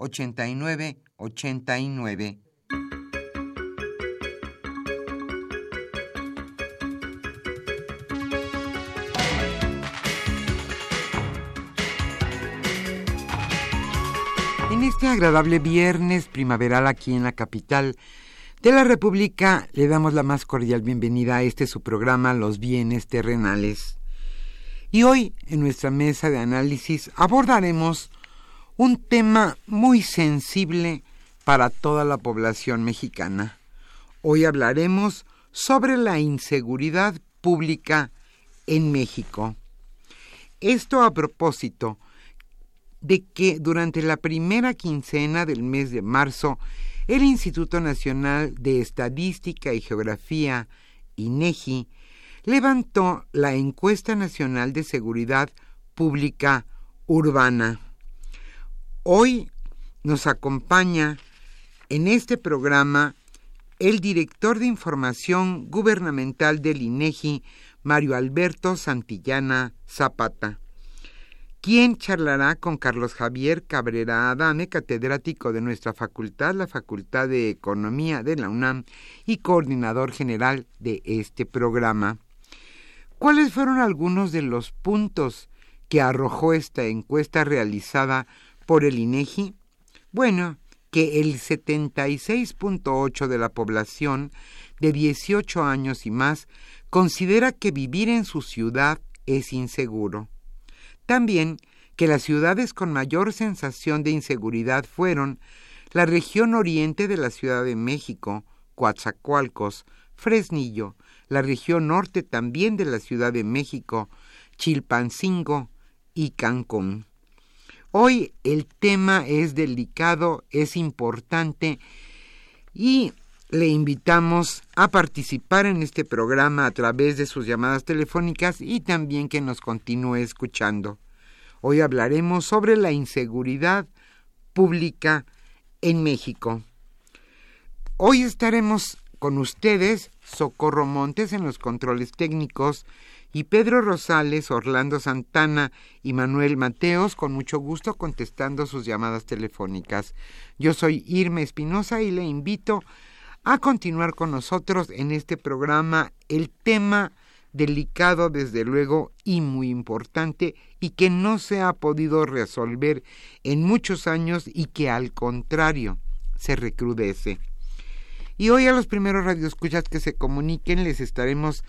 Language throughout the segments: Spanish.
8989. En este agradable viernes primaveral aquí en la capital de la República le damos la más cordial bienvenida a este su programa Los bienes terrenales. Y hoy en nuestra mesa de análisis abordaremos un tema muy sensible para toda la población mexicana. Hoy hablaremos sobre la inseguridad pública en México. Esto a propósito de que durante la primera quincena del mes de marzo, el Instituto Nacional de Estadística y Geografía, INEGI, levantó la encuesta nacional de seguridad pública urbana. Hoy nos acompaña en este programa el director de Información Gubernamental del INEGI, Mario Alberto Santillana Zapata, quien charlará con Carlos Javier Cabrera Adame, catedrático de nuestra facultad, la Facultad de Economía de la UNAM y coordinador general de este programa. ¿Cuáles fueron algunos de los puntos que arrojó esta encuesta realizada por el INEGI? Bueno, que el 76.8 de la población de 18 años y más considera que vivir en su ciudad es inseguro. También que las ciudades con mayor sensación de inseguridad fueron la región oriente de la Ciudad de México, Coatzacoalcos, Fresnillo, la región norte también de la Ciudad de México, Chilpancingo y Cancún. Hoy el tema es delicado, es importante y le invitamos a participar en este programa a través de sus llamadas telefónicas y también que nos continúe escuchando. Hoy hablaremos sobre la inseguridad pública en México. Hoy estaremos con ustedes, Socorro Montes en los controles técnicos, y Pedro Rosales, Orlando Santana y Manuel Mateos, con mucho gusto contestando sus llamadas telefónicas. Yo soy Irma Espinosa y le invito a continuar con nosotros en este programa el tema delicado desde luego y muy importante y que no se ha podido resolver en muchos años y que al contrario se recrudece. Y hoy a los primeros radioescuchas que se comuniquen les estaremos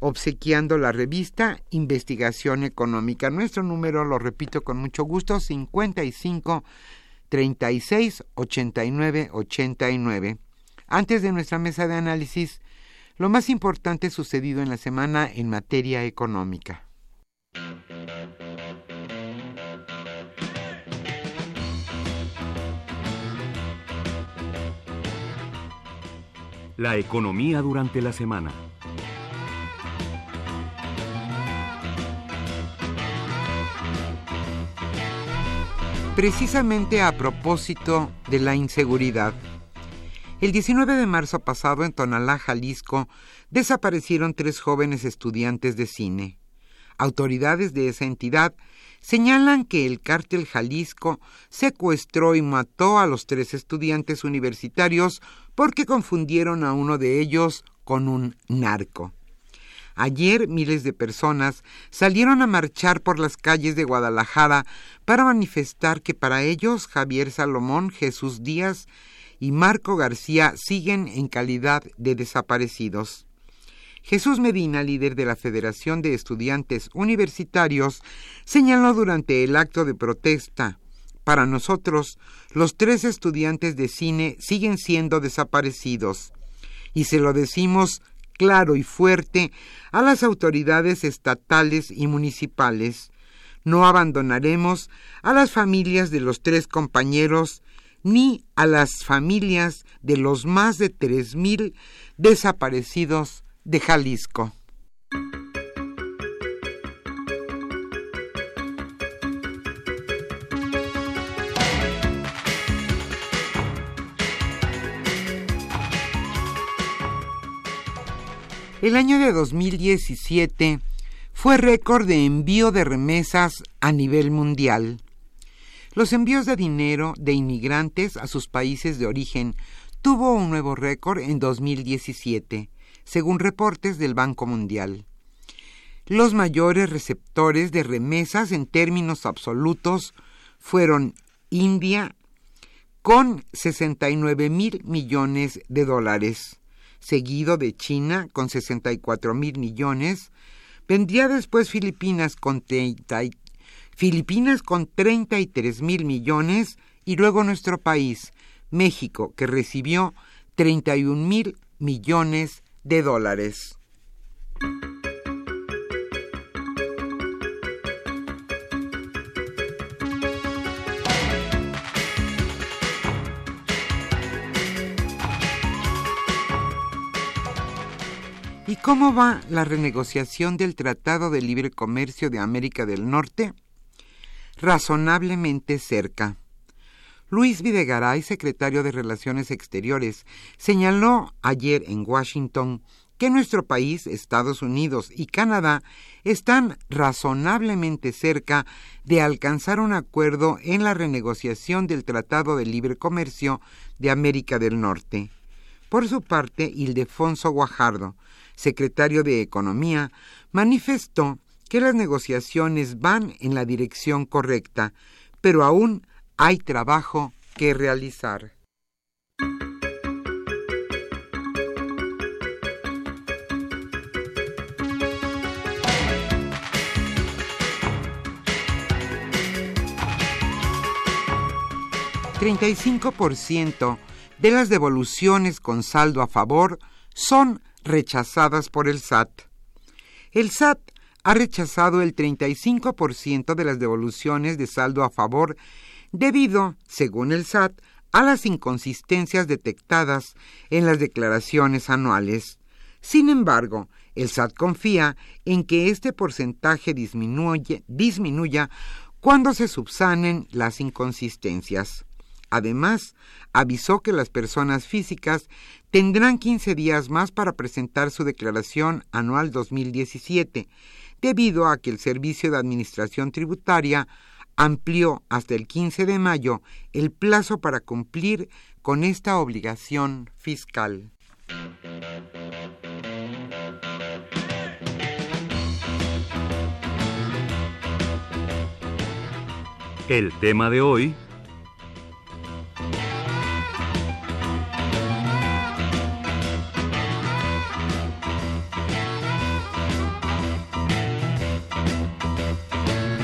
obsequiando la revista Investigación Económica. Nuestro número, lo repito con mucho gusto, 55 36 89 89. Antes de nuestra mesa de análisis, lo más importante sucedido en la semana en materia económica. La economía durante la semana. Precisamente a propósito de la inseguridad, el 19 de marzo pasado en Tonalá, Jalisco, desaparecieron tres jóvenes estudiantes de cine. Autoridades de esa entidad señalan que el cártel Jalisco secuestró y mató a los tres estudiantes universitarios porque confundieron a uno de ellos con un narco. Ayer miles de personas salieron a marchar por las calles de Guadalajara para manifestar que para ellos Javier Salomón, Jesús Díaz y Marco García siguen en calidad de desaparecidos. Jesús Medina, líder de la Federación de Estudiantes Universitarios, señaló durante el acto de protesta para nosotros, los tres estudiantes de cine siguen siendo desaparecidos. Y se lo decimos claro y fuerte a las autoridades estatales y municipales. No abandonaremos a las familias de los tres compañeros ni a las familias de los más de tres mil desaparecidos de Jalisco. El año de 2017 fue récord de envío de remesas a nivel mundial. Los envíos de dinero de inmigrantes a sus países de origen tuvo un nuevo récord en 2017, según reportes del Banco Mundial. Los mayores receptores de remesas en términos absolutos fueron India, con 69 mil millones de dólares, seguido de China con 64 mil millones, vendría después Filipinas con, 30, Filipinas con 33 mil millones y luego nuestro país, México, que recibió 31 mil millones de dólares. Cómo va la renegociación del Tratado de Libre Comercio de América del Norte? Razonablemente cerca. Luis Videgaray, secretario de Relaciones Exteriores, señaló ayer en Washington que nuestro país, Estados Unidos y Canadá están razonablemente cerca de alcanzar un acuerdo en la renegociación del Tratado de Libre Comercio de América del Norte. Por su parte, Ildefonso Guajardo, secretario de Economía, manifestó que las negociaciones van en la dirección correcta, pero aún hay trabajo que realizar. ...35% de las devoluciones con saldo a favor son rechazadas por el SAT. El SAT ha rechazado el 35% de las devoluciones de saldo a favor debido, según el SAT, a las inconsistencias detectadas en las declaraciones anuales. Sin embargo, el SAT confía en que este porcentaje disminuya cuando se subsanen las inconsistencias. Además, avisó que las personas físicas tendrán 15 días más para presentar su declaración anual 2017, debido a que el Servicio de Administración Tributaria amplió hasta el 15 de mayo el plazo para cumplir con esta obligación fiscal. El tema de hoy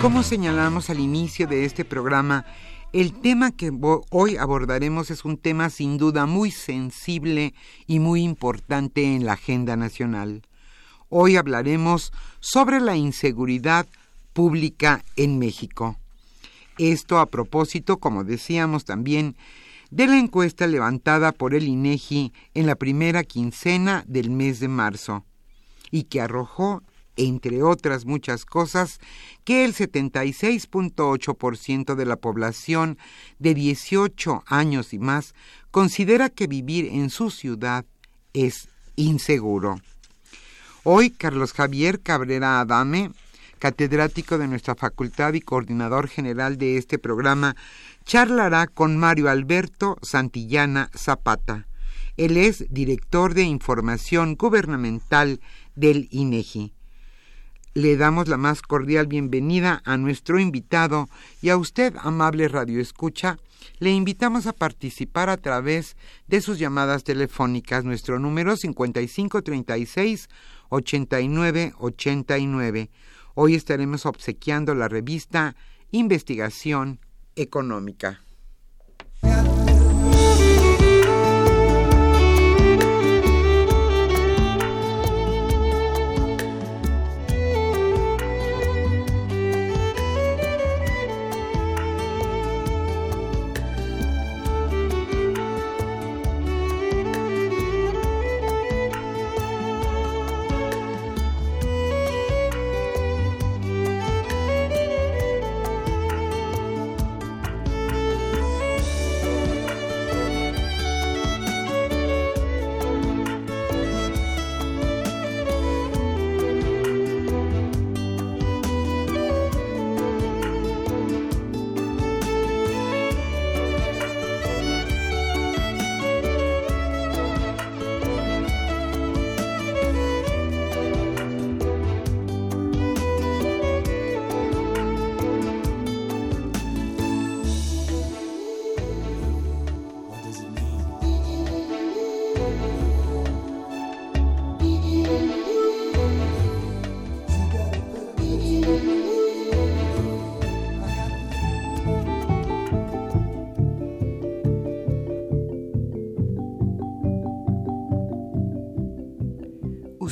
Como señalamos al inicio de este programa, El tema que hoy abordaremos es un tema sin duda muy sensible y muy importante en la agenda nacional. Hoy hablaremos sobre la inseguridad pública en México. Esto a propósito, como decíamos también, de la encuesta levantada por el INEGI en la primera quincena del mes de marzo y que arrojó, entre otras muchas cosas, que el 76.8% de la población de 18 años y más considera que vivir en su ciudad es inseguro. Hoy Carlos Javier Cabrera Adame, catedrático de nuestra facultad y coordinador general de este programa, charlará con Mario Alberto Santillana Zapata. Él es director de Información Gubernamental del INEGI. Le damos la más cordial bienvenida a nuestro invitado y a usted, amable Radio Escucha, le invitamos a participar a través de sus llamadas telefónicas. Nuestro número 5536 8989. Hoy estaremos obsequiando la revista Investigación económica.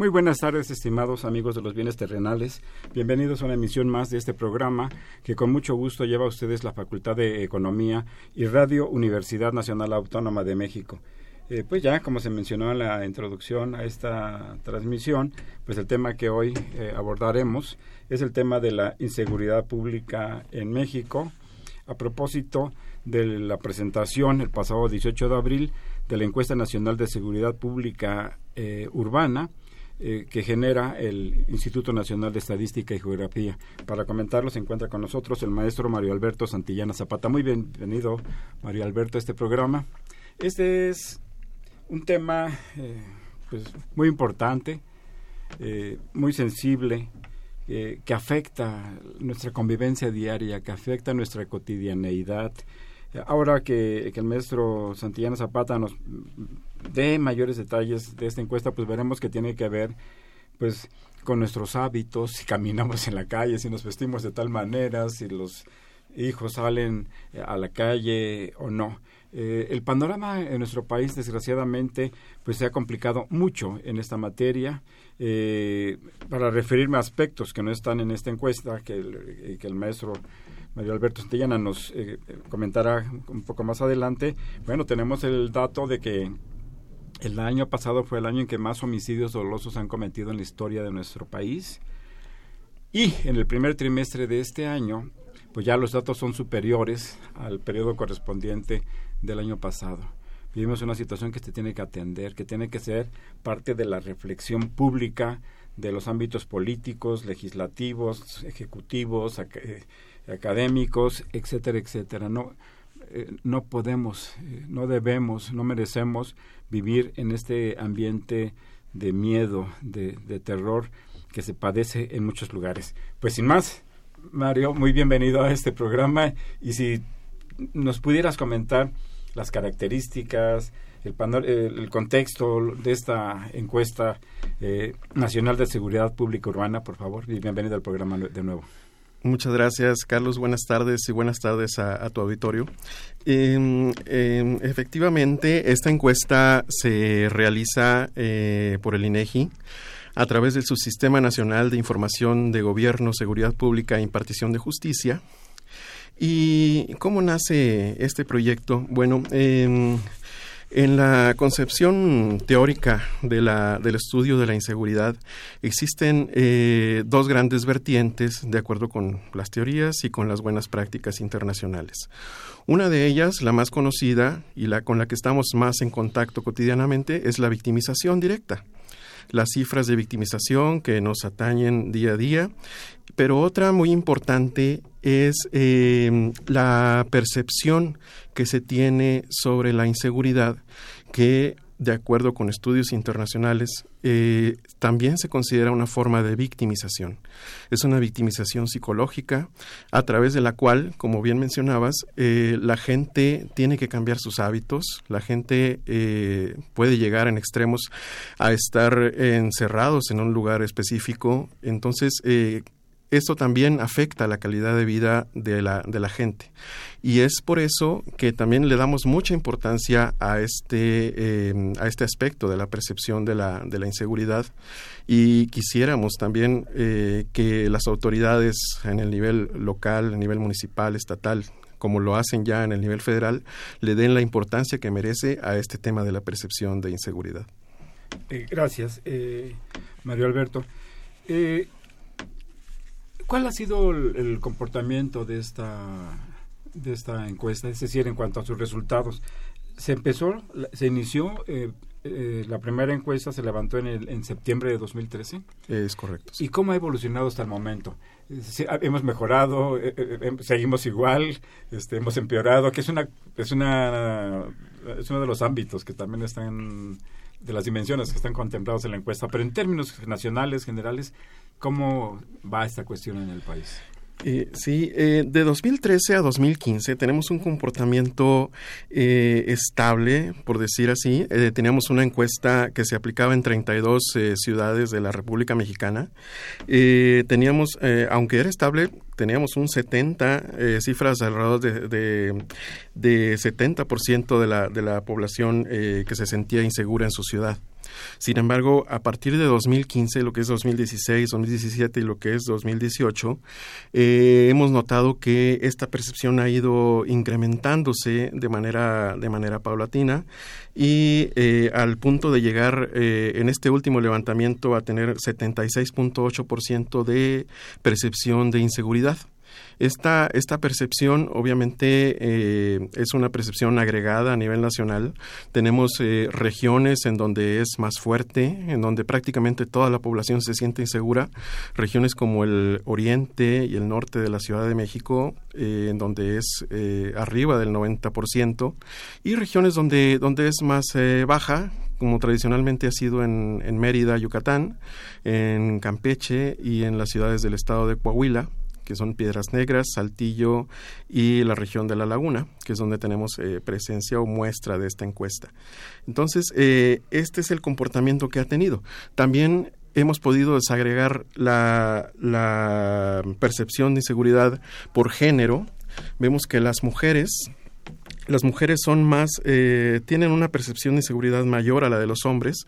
Muy buenas tardes, estimados amigos de los bienes terrenales. Bienvenidos a una emisión más de este programa que con mucho gusto lleva a ustedes la Facultad de Economía y Radio Universidad Nacional Autónoma de México. Eh, pues ya, como se mencionó en la introducción a esta transmisión, pues el tema que hoy eh, abordaremos es el tema de la inseguridad pública en México. A propósito de la presentación el pasado 18 de abril de la encuesta nacional de seguridad pública eh, urbana, eh, que genera el Instituto Nacional de Estadística y Geografía. Para comentarlo se encuentra con nosotros el maestro Mario Alberto Santillana Zapata. Muy bienvenido, Mario Alberto, a este programa. Este es un tema eh, pues, muy importante, eh, muy sensible, que afecta nuestra convivencia diaria, que afecta nuestra cotidianeidad. Ahora que, el maestro Santillana Zapata nos de mayores detalles de esta encuesta, pues veremos que tiene que ver pues con nuestros hábitos, si caminamos en la calle, si nos vestimos de tal manera, si los hijos salen eh, a la calle o no. Eh, el panorama en nuestro país, desgraciadamente, pues se ha complicado mucho en esta materia. Eh, para referirme a aspectos que no están en esta encuesta, que el, que el maestro Mario Alberto Estellana nos comentará un poco más adelante, bueno, tenemos el dato de que el año pasado fue el año en que más homicidios dolosos han cometido en la historia de nuestro país. Y en el primer trimestre de este año, pues ya los datos son superiores al periodo correspondiente del año pasado. Vivimos una situación que se tiene que atender, que tiene que ser parte de la reflexión pública de los ámbitos políticos, legislativos, ejecutivos, eh, académicos, etcétera, etcétera. No, eh, no podemos, eh, no debemos, no merecemos vivir en este ambiente de miedo, de, terror que se padece en muchos lugares. Pues sin más, Mario, muy bienvenido a este programa y si nos pudieras comentar las características, el, el contexto de esta encuesta eh, nacional de seguridad pública urbana, por favor, bienvenido al programa de nuevo. Muchas gracias, Carlos. Buenas tardes y buenas tardes a, tu auditorio. Em, em, efectivamente, esta encuesta se realiza eh, por el INEGI a través del Subsistema Nacional de Información de Gobierno, Seguridad Pública e Impartición de Justicia. ¿Y cómo nace este proyecto? Bueno, eh, en la concepción teórica de la, del estudio de la inseguridad existen eh, dos grandes vertientes de acuerdo con las teorías y con las buenas prácticas internacionales. Una de ellas, la más conocida y la con la que estamos más en contacto cotidianamente, es la victimización directa las cifras de victimización que nos atañen día a día, pero otra muy importante es eh, la percepción que se tiene sobre la inseguridad que de acuerdo con estudios internacionales, eh, también se considera una forma de victimización. Es una victimización psicológica a través de la cual, como bien mencionabas, eh, la gente tiene que cambiar sus hábitos, la gente eh, puede llegar en extremos a estar encerrados en un lugar específico, entonces esto también afecta la calidad de vida de la, de la gente. Y es por eso que también le damos mucha importancia a este, eh, a este aspecto de la percepción de la, de la inseguridad y quisiéramos también eh, que las autoridades en el nivel local, a nivel municipal, estatal, como lo hacen ya en el nivel federal, le den la importancia que merece a este tema de la percepción de inseguridad. Eh, gracias, Mario Alberto. ¿Cuál ha sido el, comportamiento de esta, de esta encuesta? Es decir, en cuanto a sus resultados. Se empezó, se inició, eh, eh, la primera encuesta se levantó en, el, en septiembre de 2013. Es correcto. ¿Y cómo ha evolucionado hasta el momento? hemos mejorado, eh, em, seguimos igual, este, hemos empeorado, que es una, es una, es uno de los ámbitos que también están de las dimensiones que están contemplados en la encuesta, pero en términos nacionales, generales, ¿cómo va esta cuestión en el país? Eh, sí, eh, de 2013 a 2015 tenemos un comportamiento eh, estable, por decir así. Eh, teníamos una encuesta que se aplicaba en 32 ciudades de la República Mexicana. teníamos, aunque era estable, teníamos un 70, cifras alrededor de, de, de 70% de la, de la población que se sentía insegura en su ciudad. Sin embargo, a partir de 2015, lo que es 2016, 2017 y lo que es 2018, eh, hemos notado que esta percepción ha ido incrementándose de manera, de manera paulatina y eh, al punto de llegar eh, en este último levantamiento a tener 76.8% de percepción de inseguridad. Esta, esta percepción obviamente eh, es una percepción agregada a nivel nacional. Tenemos eh, regiones en donde es más fuerte, en donde prácticamente toda la población se siente insegura, regiones como el oriente y el norte de la Ciudad de México, eh, en donde es arriba del 90%, y regiones donde, donde es más baja, como tradicionalmente ha sido en Mérida, Yucatán, en Campeche y en las ciudades del estado de Coahuila que son Piedras Negras, Saltillo y la región de La Laguna, que es donde tenemos eh, presencia o muestra de esta encuesta. Entonces, eh, este es el comportamiento que ha tenido. También hemos podido desagregar la, percepción de inseguridad por género. Vemos que las mujeres las mujeres son más, eh, tienen una percepción de inseguridad mayor a la de los hombres,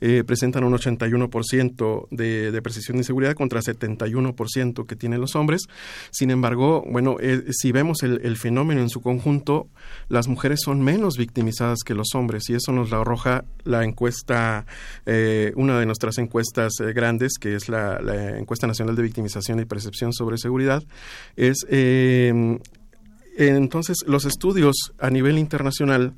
eh, presentan un 81% de, de percepción de inseguridad contra 71% que tienen los hombres. Sin embargo, bueno, eh, si vemos el, fenómeno en su conjunto, las mujeres son menos victimizadas que los hombres y eso nos lo arroja la encuesta, eh, una de nuestras encuestas grandes, que es la, la, encuesta nacional de victimización y percepción sobre seguridad, es entonces, los estudios a nivel internacional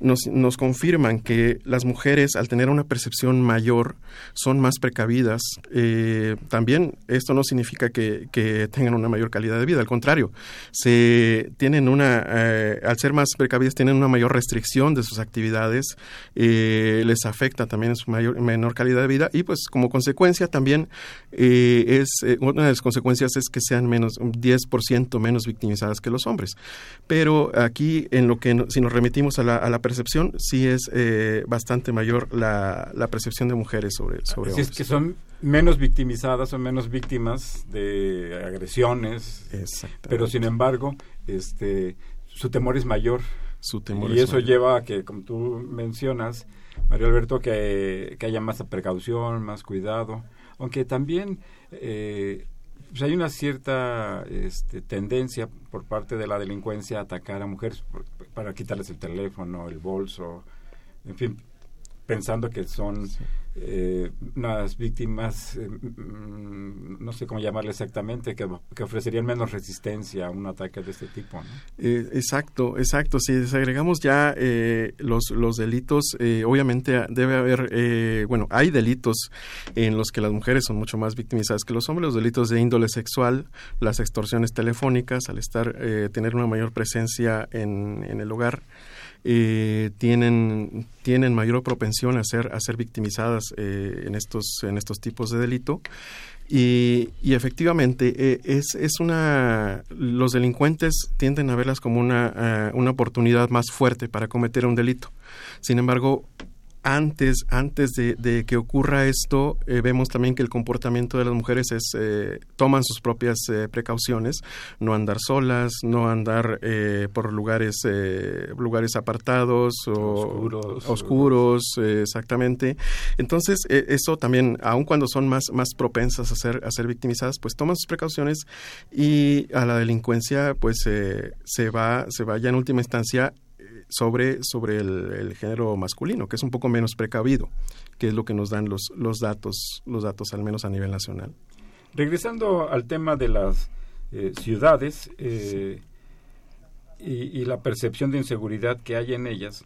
nos, nos, confirman que las mujeres, al tener una percepción mayor, son más precavidas. Eh, también esto no significa que, tengan una mayor calidad de vida, al contrario, se tienen una, eh, al ser más precavidas, tienen una mayor restricción de sus actividades, eh, les afecta también su mayor, menor calidad de vida y, pues, como consecuencia, también es una de las consecuencias es que sean menos, 10% menos victimizadas que los hombres. Pero aquí, en lo que si nos remitimos a la, a la percepción, sí es eh, bastante mayor la, la, percepción de mujeres sobre, sobre hombres. Es que son menos victimizadas, son menos víctimas de agresiones. Pero sin embargo, este, su temor es mayor. Su temor y eso lleva a que, como tú mencionas, Mario Alberto, que, que haya más precaución, más cuidado. Aunque también eh, pues hay una cierta este, tendencia por parte de la delincuencia a atacar a mujeres para quitarles el teléfono, el bolso, en fin, pensando que son eh, unas víctimas, eh, mm, no sé cómo llamarle exactamente, que, ofrecerían menos resistencia a un ataque de este tipo. Eh, exacto, exacto. Si desagregamos ya los, los delitos, obviamente debe haber, bueno, hay delitos en los que las mujeres son mucho más victimizadas que los hombres, los delitos de índole sexual, las extorsiones telefónicas, al estar, tener una mayor presencia en, en el hogar. Eh, tienen, tienen mayor propensión a ser, a ser victimizadas eh, en, estos, en estos tipos de delito. Y, efectivamente, eh, es, es una. Los delincuentes tienden a verlas como una, una oportunidad más fuerte para cometer un delito. Sin embargo, antes, antes de, que ocurra esto, eh, vemos también que el comportamiento de las mujeres es, eh, toman sus propias eh, precauciones, no andar solas, no andar por lugares, lugares apartados o oscuros, exactamente. Entonces, eso también, aun cuando son más, más propensas a ser, a ser victimizadas, pues toman sus precauciones y a la delincuencia, pues se va, se va ya en última instancia sobre, sobre el, género masculino, que es un poco menos precavido, que es lo que nos dan los, los datos, los datos al menos a nivel nacional. Regresando al tema de las eh, ciudades eh, y, la percepción de inseguridad que hay en ellas,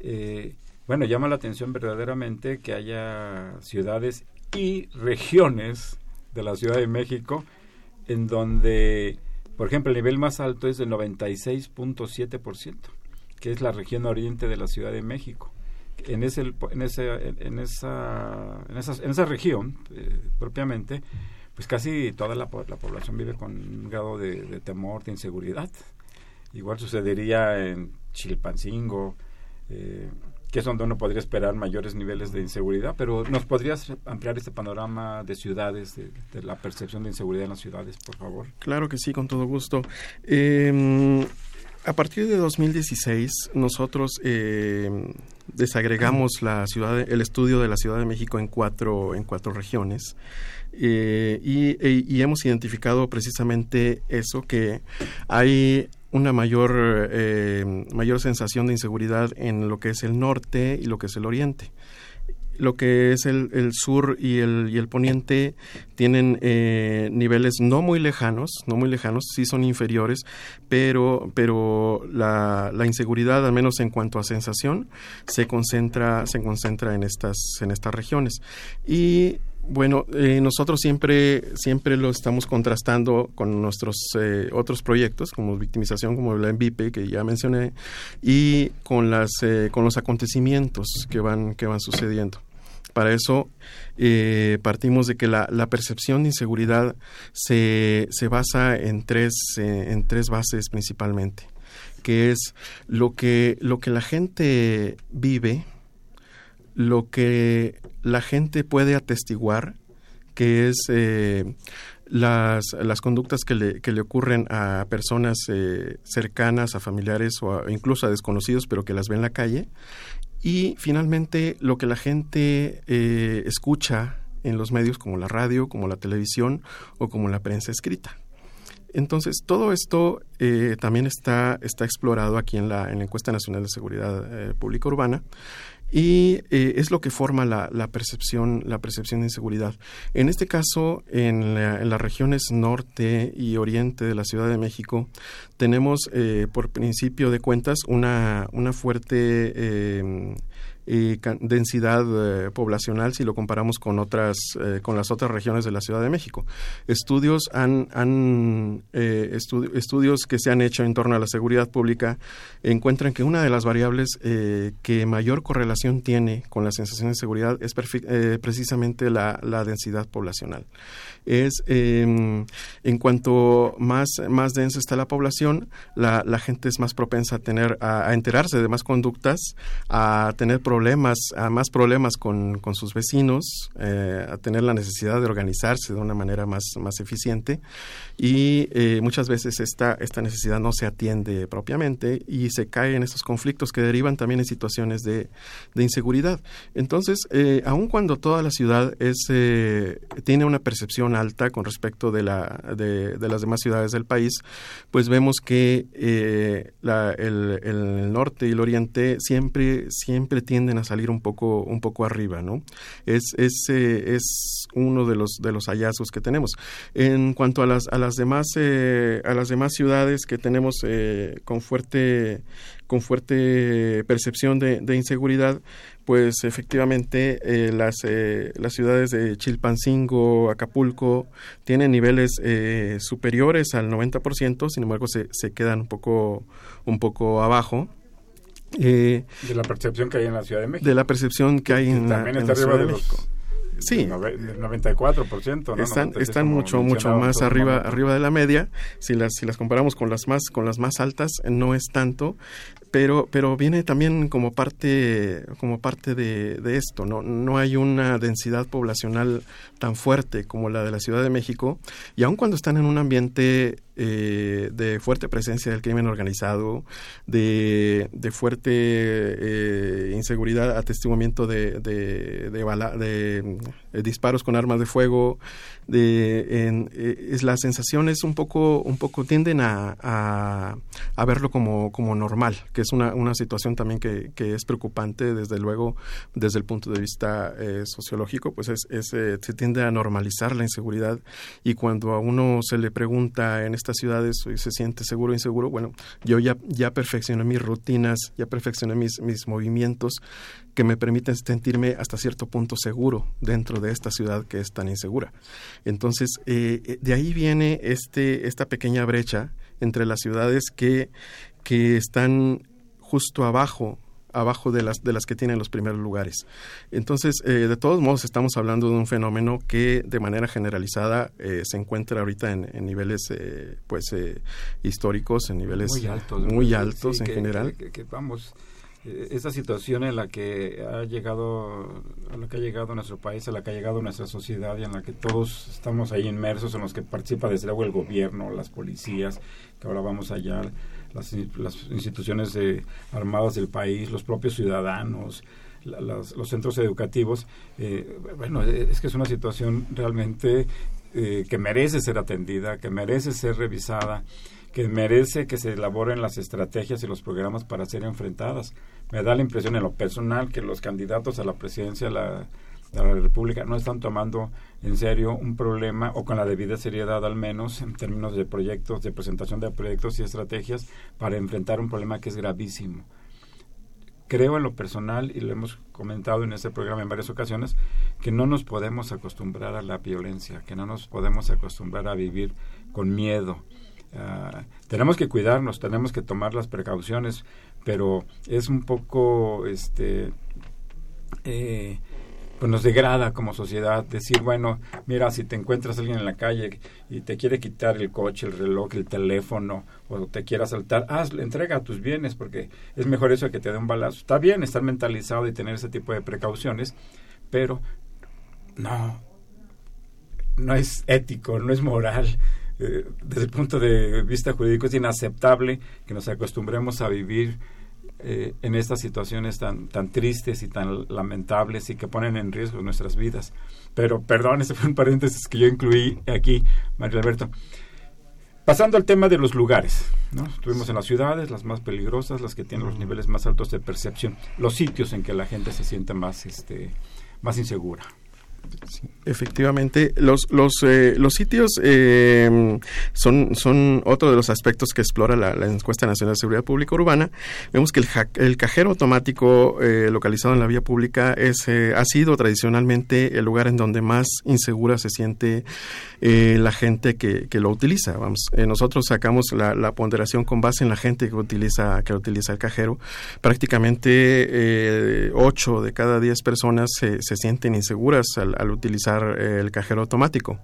eh, bueno, llama la atención verdaderamente que haya ciudades y regiones de la Ciudad de México en donde, por ejemplo, el nivel más alto es del 96.7% que es la región oriente de la Ciudad de México. En, ese, en, ese, en, esa, en, esa, región, eh, propiamente, pues casi toda la, la, población vive con un grado de, temor, de inseguridad. Igual sucedería en Chilpancingo, eh, que es donde uno podría esperar mayores niveles de inseguridad, pero ¿nos podrías ampliar este panorama de ciudades, de, la percepción de inseguridad en las ciudades, por favor? Claro que sí, con todo gusto. Eh, a partir de 2016, nosotros eh, desagregamos la ciudad, el estudio de la Ciudad de México en cuatro, en cuatro regiones eh, e, y, hemos identificado precisamente eso que hay una mayor, eh, mayor sensación de inseguridad en lo que es el norte y lo que es el oriente lo que es el, sur y el, y el, poniente tienen eh, niveles no muy lejanos, no muy lejanos, sí son inferiores, pero, pero la, la, inseguridad, al menos en cuanto a sensación, se concentra, se concentra en estas, en estas regiones. Y bueno, eh, nosotros siempre, siempre lo estamos contrastando con nuestros eh, otros proyectos, como victimización, como la MVP que ya mencioné, y con las, eh, con los acontecimientos que van, que van sucediendo. Para eso partimos de que la, la, percepción de inseguridad se, se basa en tres, en tres bases principalmente, que es lo que, lo que la gente vive, lo que la gente puede atestiguar, que es eh, las, las, conductas que le, que le, ocurren a personas eh, cercanas, a familiares o incluso a desconocidos, pero que las ve en la calle. Y finalmente lo que la gente eh, escucha en los medios como la radio, como la televisión o como la prensa escrita. Entonces, todo esto también está, está explorado aquí en la, en la Encuesta Nacional de Seguridad Pública Urbana y eh, es lo que forma la, percepción la percepción de inseguridad. En este caso, en, las regiones norte y oriente de la Ciudad de México, tenemos eh, por principio de cuentas una, una fuerte eh, y densidad eh, poblacional si lo comparamos con otras eh, con las otras regiones de la Ciudad de México. Estudios han, han eh, estudios que se han hecho en torno a la seguridad pública encuentran que una de las variables que mayor correlación tiene con la sensación de seguridad es precisamente la, la densidad poblacional es em, en cuanto más, más densa está la población, la, la gente es más propensa a tener, a, enterarse de más conductas, a tener problemas, a más problemas con, con sus vecinos, eh, a tener la necesidad de organizarse de una manera más, más eficiente y eh, muchas veces esta, esta necesidad no se atiende propiamente y se cae en estos conflictos que derivan también en situaciones de, de inseguridad. Entonces, eh, aun cuando toda la ciudad es, tiene una percepción alta con respecto de, la, de, las demás ciudades del país, pues vemos que eh, el, norte y el oriente siempre, siempre tienden a salir un poco, un poco arriba, ¿no? Es, es, eh, es uno de los, de los hallazgos que tenemos. En cuanto a las, a las, demás, eh, a las demás ciudades que tenemos con fuerte con fuerte percepción de, inseguridad, pues efectivamente eh, las, eh, las ciudades de Chilpancingo, Acapulco, tienen niveles eh, superiores al 90%, sin embargo se, se quedan un poco, un poco abajo. De la percepción que hay en la Ciudad de México. De la percepción que hay en, la, en la Ciudad de México sí. El 94%, ¿no? Están, están mucho, mucho más arriba, arriba de la media. Si las, si las comparamos con las más, con las más altas, no es tanto, pero, pero viene también como parte, como parte de, esto, ¿no? No hay una densidad poblacional tan fuerte como la de la Ciudad de México, y aun cuando están en un ambiente eh, de fuerte presencia del crimen organizado, de, de fuerte eh, inseguridad, atestiguamiento de, de, eh, disparos con armas de fuego, de, en, es, la sensación es un poco, un poco tienden a, a, verlo como, como normal, que es una, una situación también que, que es preocupante desde luego desde el punto de vista sociológico, pues es, es se tiende a normalizar la inseguridad y cuando a uno se le pregunta en estas ciudades y se siente seguro o inseguro, bueno, yo ya, ya perfeccioné mis rutinas, ya perfeccioné mis, mis movimientos que me permiten sentirme hasta cierto punto seguro dentro de esta ciudad que es tan insegura. Entonces, eh, eh, de ahí viene este, esta pequeña brecha entre las ciudades que, que están justo abajo abajo de las, de las que tienen los primeros lugares. Entonces, eh, de todos modos, estamos hablando de un fenómeno que de manera generalizada eh, se encuentra ahorita en, niveles eh, pues históricos, en niveles muy altos, muy altos en general. Que, vamos, esta situación en la que ha llegado, a la que ha llegado nuestro país, a la que ha llegado nuestra sociedad y en la que todos estamos ahí inmersos, en los que participa desde luego el gobierno, las policías, que ahora vamos allá las, instituciones de, armadas del país, los propios ciudadanos, los centros educativos. Eh, bueno, es que es una situación realmente eh, que merece ser atendida, que merece ser revisada, que merece que se elaboren las estrategias y los programas para ser enfrentadas. Me da la impresión en lo personal que los candidatos a la presidencia la, de la República no están tomando en serio un problema o con la debida seriedad al menos en términos de proyectos, de presentación de proyectos y estrategias para enfrentar un problema que es gravísimo. Creo en lo personal, y lo hemos comentado en este programa en varias ocasiones, que no nos podemos acostumbrar a la violencia, que no nos podemos acostumbrar a vivir con miedo. Ah, tenemos que cuidarnos, tenemos que tomar las precauciones, pero es un poco este eh, pues nos degrada como sociedad decir, bueno, mira, si te encuentras alguien en la calle y te quiere quitar el coche, el reloj, el teléfono, o te quiere asaltar, hazle, entrega tus bienes, porque es mejor eso que te dé un balazo. Está bien estar mentalizado y tener ese tipo de precauciones, pero no, no es ético, no es moral. Eh, desde el punto de vista jurídico es inaceptable que nos acostumbremos a vivir eh, en estas situaciones tan, tan tristes y tan lamentables y que ponen en riesgo nuestras vidas. Pero, perdón, ese fue un paréntesis que yo incluí aquí, Mario Alberto. Pasando al tema de los lugares, ¿no? Estuvimos en las ciudades, las más peligrosas, las que tienen los niveles más altos de percepción, los sitios en que la gente se siente más, este, más insegura. Efectivamente, los, los, eh, los sitios eh, son, son otro de los aspectos que explora la, encuesta nacional de seguridad pública urbana. Vemos que el, el cajero automático eh, localizado en la vía pública es, ha sido tradicionalmente el lugar en donde más insegura se siente la gente que, que, lo utiliza. Vamos, nosotros sacamos la, ponderación con base en la gente que utiliza, que utiliza el cajero. Prácticamente 8 de cada 10 personas se, se sienten inseguras al utilizar eh, el cajero automático.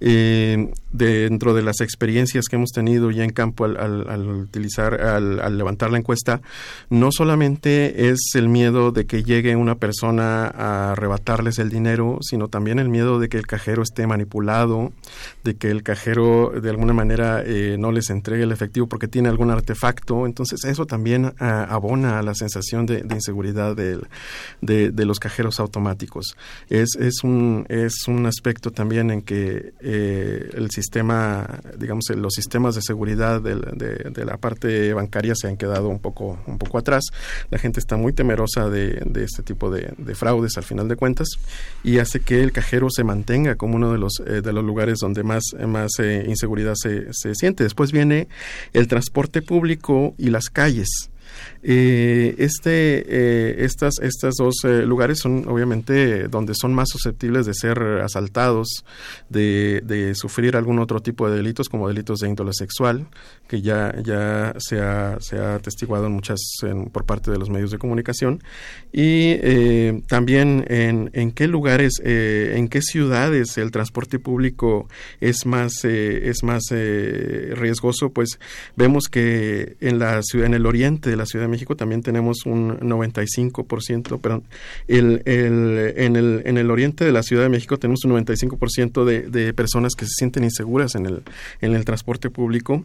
Dentro de las experiencias que hemos tenido ya en campo al, utilizar, al, levantar la encuesta, no solamente es el miedo de que llegue una persona a arrebatarles el dinero, sino también el miedo de que el cajero esté manipulado, de que el cajero de alguna manera eh, no les entregue el efectivo porque tiene algún artefacto. Entonces eso también ah, abona a la sensación de, inseguridad de, de, los cajeros automáticos. Es, es un, es un aspecto también en que eh, el sistema, digamos, los sistemas de seguridad de, de, la parte bancaria se han quedado un poco, un poco atrás. La gente está muy temerosa de, de este tipo de, fraudes al final de cuentas y hace que el cajero se mantenga como uno de los, eh, de los lugares donde más, más eh, inseguridad se, se siente. Después viene el transporte público y las calles. Eh, este, eh, estas, estos dos eh, lugares son obviamente donde son más susceptibles de ser asaltados, de, sufrir algún otro tipo de delitos como delitos de índole sexual, que ya, ya se, ha, se ha atestiguado en muchas, por parte de los medios de comunicación, y eh, también en, qué lugares, en qué ciudades el transporte público es más, es más riesgoso, pues vemos que en la ciudad, en el oriente de la Ciudad de México también tenemos un 95%, pero el, el, en, el, en el oriente de la Ciudad de México tenemos un 95% de, de personas que se sienten inseguras en el, en el transporte público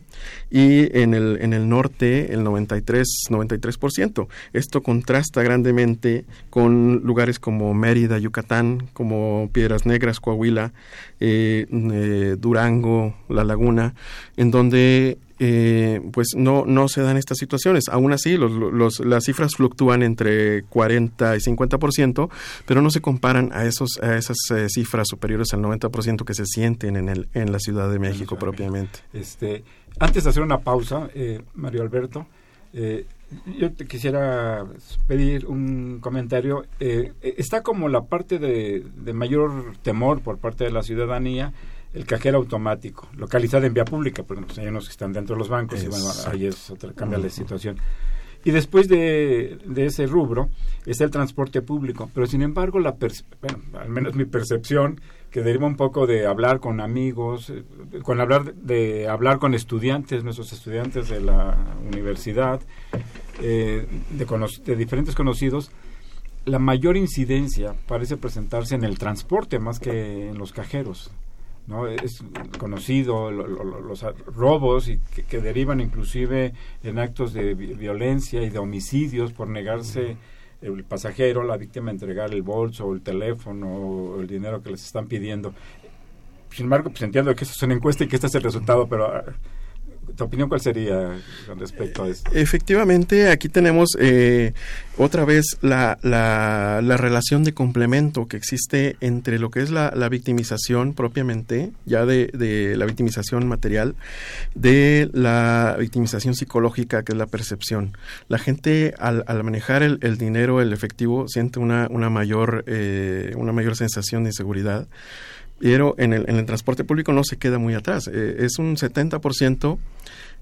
y en el, en el norte el 93, 93%. Esto contrasta grandemente con lugares como Mérida, Yucatán, como Piedras Negras, Coahuila, eh, eh, Durango, La Laguna, en donde eh, pues no, no se dan estas situaciones. Aún así, los, los, las cifras fluctúan entre 40 y 50%, pero no se comparan a, esos, a esas eh, cifras superiores al 90% que se sienten en, el, en la Ciudad de México propiamente. Este, antes de hacer una pausa, eh, Mario Alberto, yo te quisiera pedir un comentario. está como la parte de, de mayor temor por parte de la ciudadanía el cajero automático, localizado en vía pública, porque pues, hay unos que están dentro de los bancos y bueno, ahí es otra, cambia la situación. Y después de, ese rubro está el transporte público, pero sin embargo, la bueno, al menos mi percepción, que deriva un poco de hablar con amigos, eh, con hablar de hablar con estudiantes, nuestros estudiantes de la universidad, eh, de, de diferentes conocidos, la mayor incidencia parece presentarse en el transporte más que en los cajeros. ¿No? Es conocido los robos y que, derivan inclusive en actos de violencia y de homicidios por negarse el pasajero, la víctima, a entregar el bolso o el teléfono o el dinero que les están pidiendo. Sin embargo, pues entiendo que eso es una encuesta y que este es el resultado, pero ah, ¿Tu opinión cuál sería con respecto a esto? Efectivamente, aquí tenemos eh, otra vez la, la, relación de complemento que existe entre lo que es la, victimización propiamente, ya de, de, la victimización material, de la victimización psicológica, que es la percepción. La gente al, al manejar el, el, dinero, el efectivo, siente una, una, mayor, eh, una mayor sensación de inseguridad pero en el, en el transporte público no se queda muy atrás. Eh, es un 70%,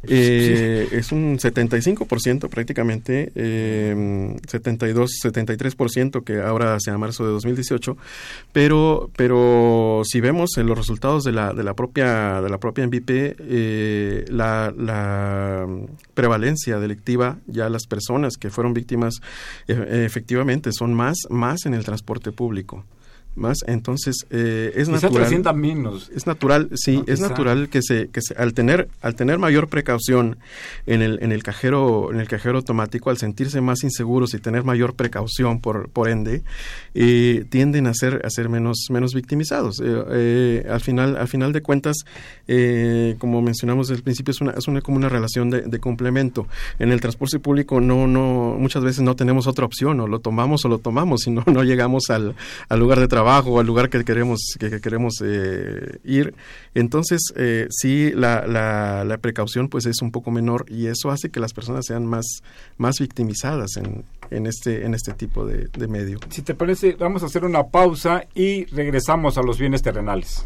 eh, es un 75% prácticamente, eh, 72, 73% que ahora hacia marzo de 2018, pero, pero si vemos en los resultados de la, de la propia, de la propia MVP, eh, la, la prevalencia delictiva, ya las personas que fueron víctimas, e, efectivamente son más, más en el transporte público. Más entonces eh, es Quizá natural. menos. es natural sí No, es natural que se que se, al tener al tener mayor precaución en el en el cajero en el cajero automático al sentirse más inseguros y tener mayor precaución por por ende eh, tienden a ser a ser menos menos victimizados. Eh, eh, al final al final de cuentas eh, como mencionamos el principio es una es una como una relación de, de complemento. En el transporte público no no muchas veces no tenemos otra opción o lo tomamos o lo tomamos y no no llegamos al, al lugar de trabajo o al lugar que queremos que, que queremos eh, ir entonces eh, sí la, la, la precaución pues es un poco menor y eso hace que las personas sean más más victimizadas en, en este en este tipo de medio Si te parece, vamos a hacer una pausa y regresamos a los bienes terrenales.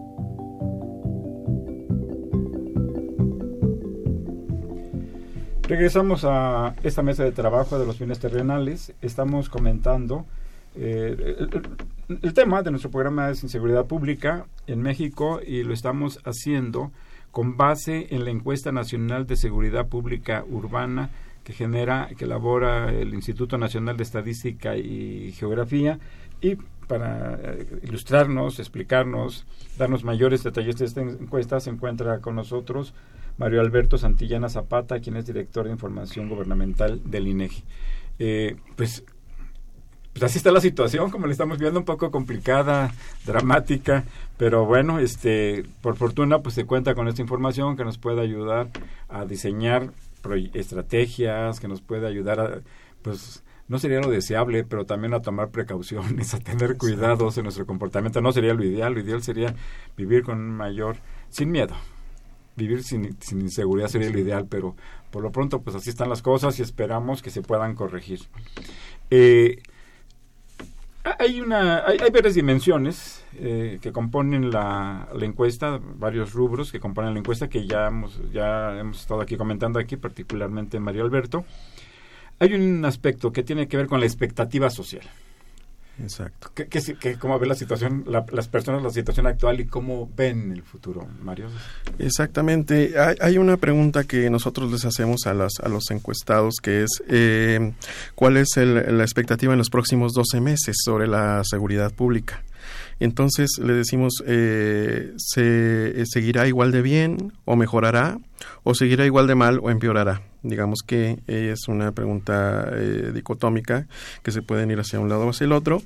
Regresamos a esta mesa de trabajo de los bienes terrenales. Estamos comentando eh, el, tema de nuestro programa es inseguridad pública en México y lo estamos haciendo con base en la encuesta nacional de seguridad pública urbana que genera, que elabora el Instituto Nacional de Estadística y Geografía y para eh, ilustrarnos, explicarnos, darnos mayores detalles de esta encuesta se encuentra con nosotros Mario Alberto Santillana Zapata, quien es director de información gubernamental del INEGI. Eh, pues, pues así está la situación, como le estamos viendo, un poco complicada, dramática, pero bueno, este, por fortuna, pues se cuenta con esta información que nos puede ayudar a diseñar estrategias, que nos puede ayudar a, pues, no sería lo deseable, pero también a tomar precauciones, a tener cuidados en nuestro comportamiento. No sería lo ideal, lo ideal sería vivir con un mayor, sin miedo. Vivir sin, sin inseguridad sería lo ideal, pero por lo pronto pues así están las cosas y esperamos que se puedan corregir. Eh, hay, una, hay, hay varias dimensiones eh, que componen la, la encuesta, varios rubros que componen la encuesta que ya hemos, ya hemos estado aquí comentando aquí, particularmente Mario Alberto. Hay un aspecto que tiene que ver con la expectativa social. Exacto ¿Qué, qué, qué- ¿Cómo ve la situación, la- las personas, la situación actual y cómo ven el futuro, Mario? Exactamente. Hay, hay una pregunta que nosotros les hacemos a, las, a los encuestados que es eh, ¿cuál es el- la expectativa en los próximos 12 meses sobre la seguridad pública? Entonces le decimos, eh, ¿se eh, seguirá igual de bien o mejorará? O seguirá igual de mal o empeorará? Digamos que es una pregunta eh, dicotómica que se pueden ir hacia un lado o hacia el otro.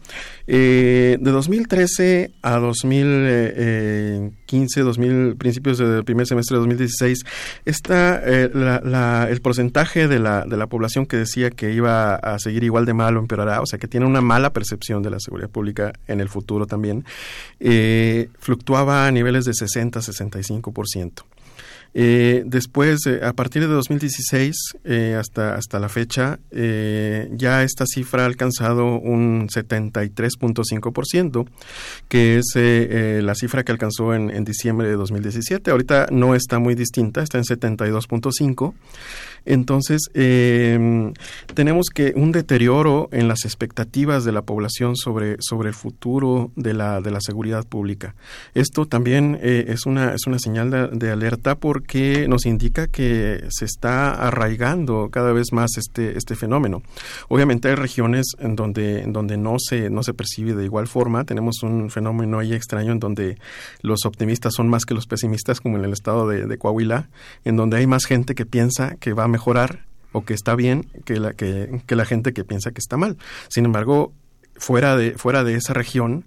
Eh, de 2013 a 2015, 2000, principios del primer semestre de 2016, está eh, el porcentaje de la, de la población que decía que iba a seguir igual de mal o empeorará, o sea, que tiene una mala percepción de la seguridad pública en el futuro también, fluctuaba a niveles de 60-65%. Eh, después, eh, a partir de 2016 eh, hasta, hasta la fecha, eh, ya esta cifra ha alcanzado un 73.5%, que es la cifra que alcanzó en, en diciembre de 2017. Ahorita no está muy distinta, está en 72.5%. Entonces, eh, tenemos que un deterioro en las expectativas de la población sobre, sobre el futuro de la, de la seguridad pública. Esto también eh, es, una, es una señal de, alerta porque nos indica que se está arraigando cada vez más este, este fenómeno. Obviamente hay regiones en donde, en donde no, se, no se percibe de igual forma. Tenemos un fenómeno ahí extraño en donde los optimistas son más que los pesimistas, como en el estado de, Coahuila, en donde hay más gente que piensa que va a mejorar o que está bien que la, que, la gente que piensa que está mal. Sin embargo, fuera de, fuera de esa región,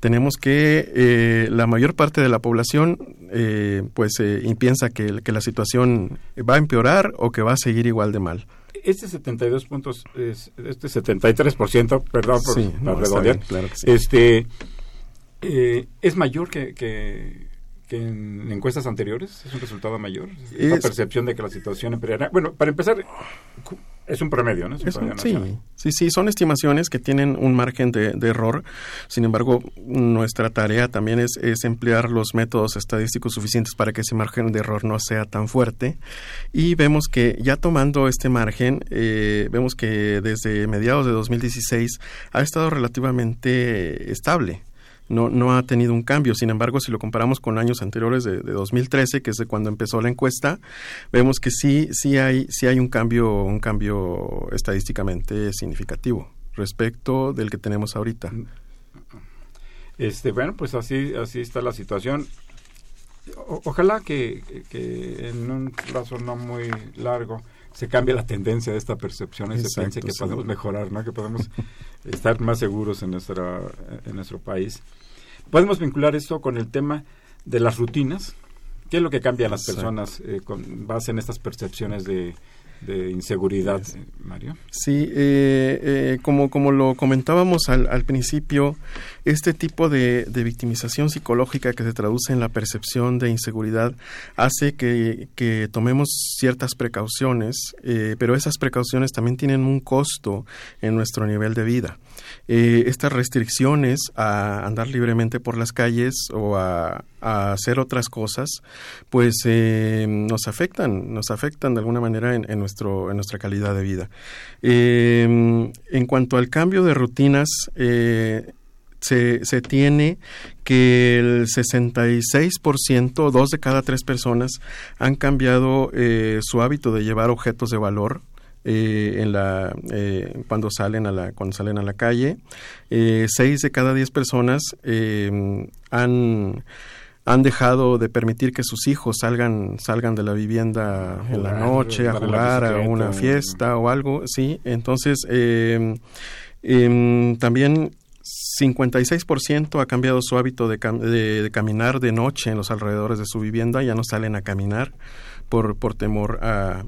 tenemos que eh, la mayor parte de la población eh, pues eh, piensa que, que, la situación va a empeorar o que va a seguir igual de mal. Este 72 puntos, este 73%, perdón por sí, claro este, es mayor que, que en encuestas anteriores? ¿Es un resultado mayor? ¿Es la percepción de que la situación empeorará? Bueno, para empezar, es un promedio, ¿no? sí, sí, sí, son estimaciones que tienen un margen de, error. Sin embargo, nuestra tarea también es, es, emplear los métodos estadísticos suficientes para que ese margen de error no sea tan fuerte. Y vemos que ya tomando este margen, eh, vemos que desde mediados de 2016 ha estado relativamente estable no, no ha tenido un cambio. Sin embargo, si lo comparamos con años anteriores de, 2013, que es de cuando empezó la encuesta, vemos que sí, sí hay, sí hay un cambio, un cambio estadísticamente significativo respecto del que tenemos ahorita. Este, bueno, pues así, así está la situación. ojalá que, que, en un plazo no muy largo se cambie la tendencia de esta percepción y se piense que podemos mejorar, ¿no? que podemos estar más seguros en, nuestra, en nuestro país. Podemos vincular esto con el tema de las rutinas. ¿Qué es lo que cambia a las personas eh, con base en estas percepciones de, de inseguridad, Mario. Sí, eh, eh, como, como lo comentábamos al, al principio, este tipo de, de, victimización psicológica que se traduce en la percepción de inseguridad hace que, que tomemos ciertas precauciones, eh, pero esas precauciones también tienen un costo en nuestro nivel de vida. Estas restricciones a andar libremente por las calles o a, hacer otras cosas, pues nos afectan, nos afectan de alguna manera en, en en nuestra calidad de vida. Em, en cuanto al cambio de rutinas, eh, se, tiene que el 66%, dos de cada tres personas, han cambiado eh, su hábito de llevar objetos de valor eh, en la cuando salen a la cuando salen a la calle. Seis de cada diez personas han han dejado de permitir que sus hijos salgan salgan de la vivienda en la noche a jugar a una fiesta o algo sí. Entonces eh, eh, también 56% ha cambiado su hábito de, de, caminar de noche en los alrededores de su vivienda, ya no salen a caminar por, por temor a,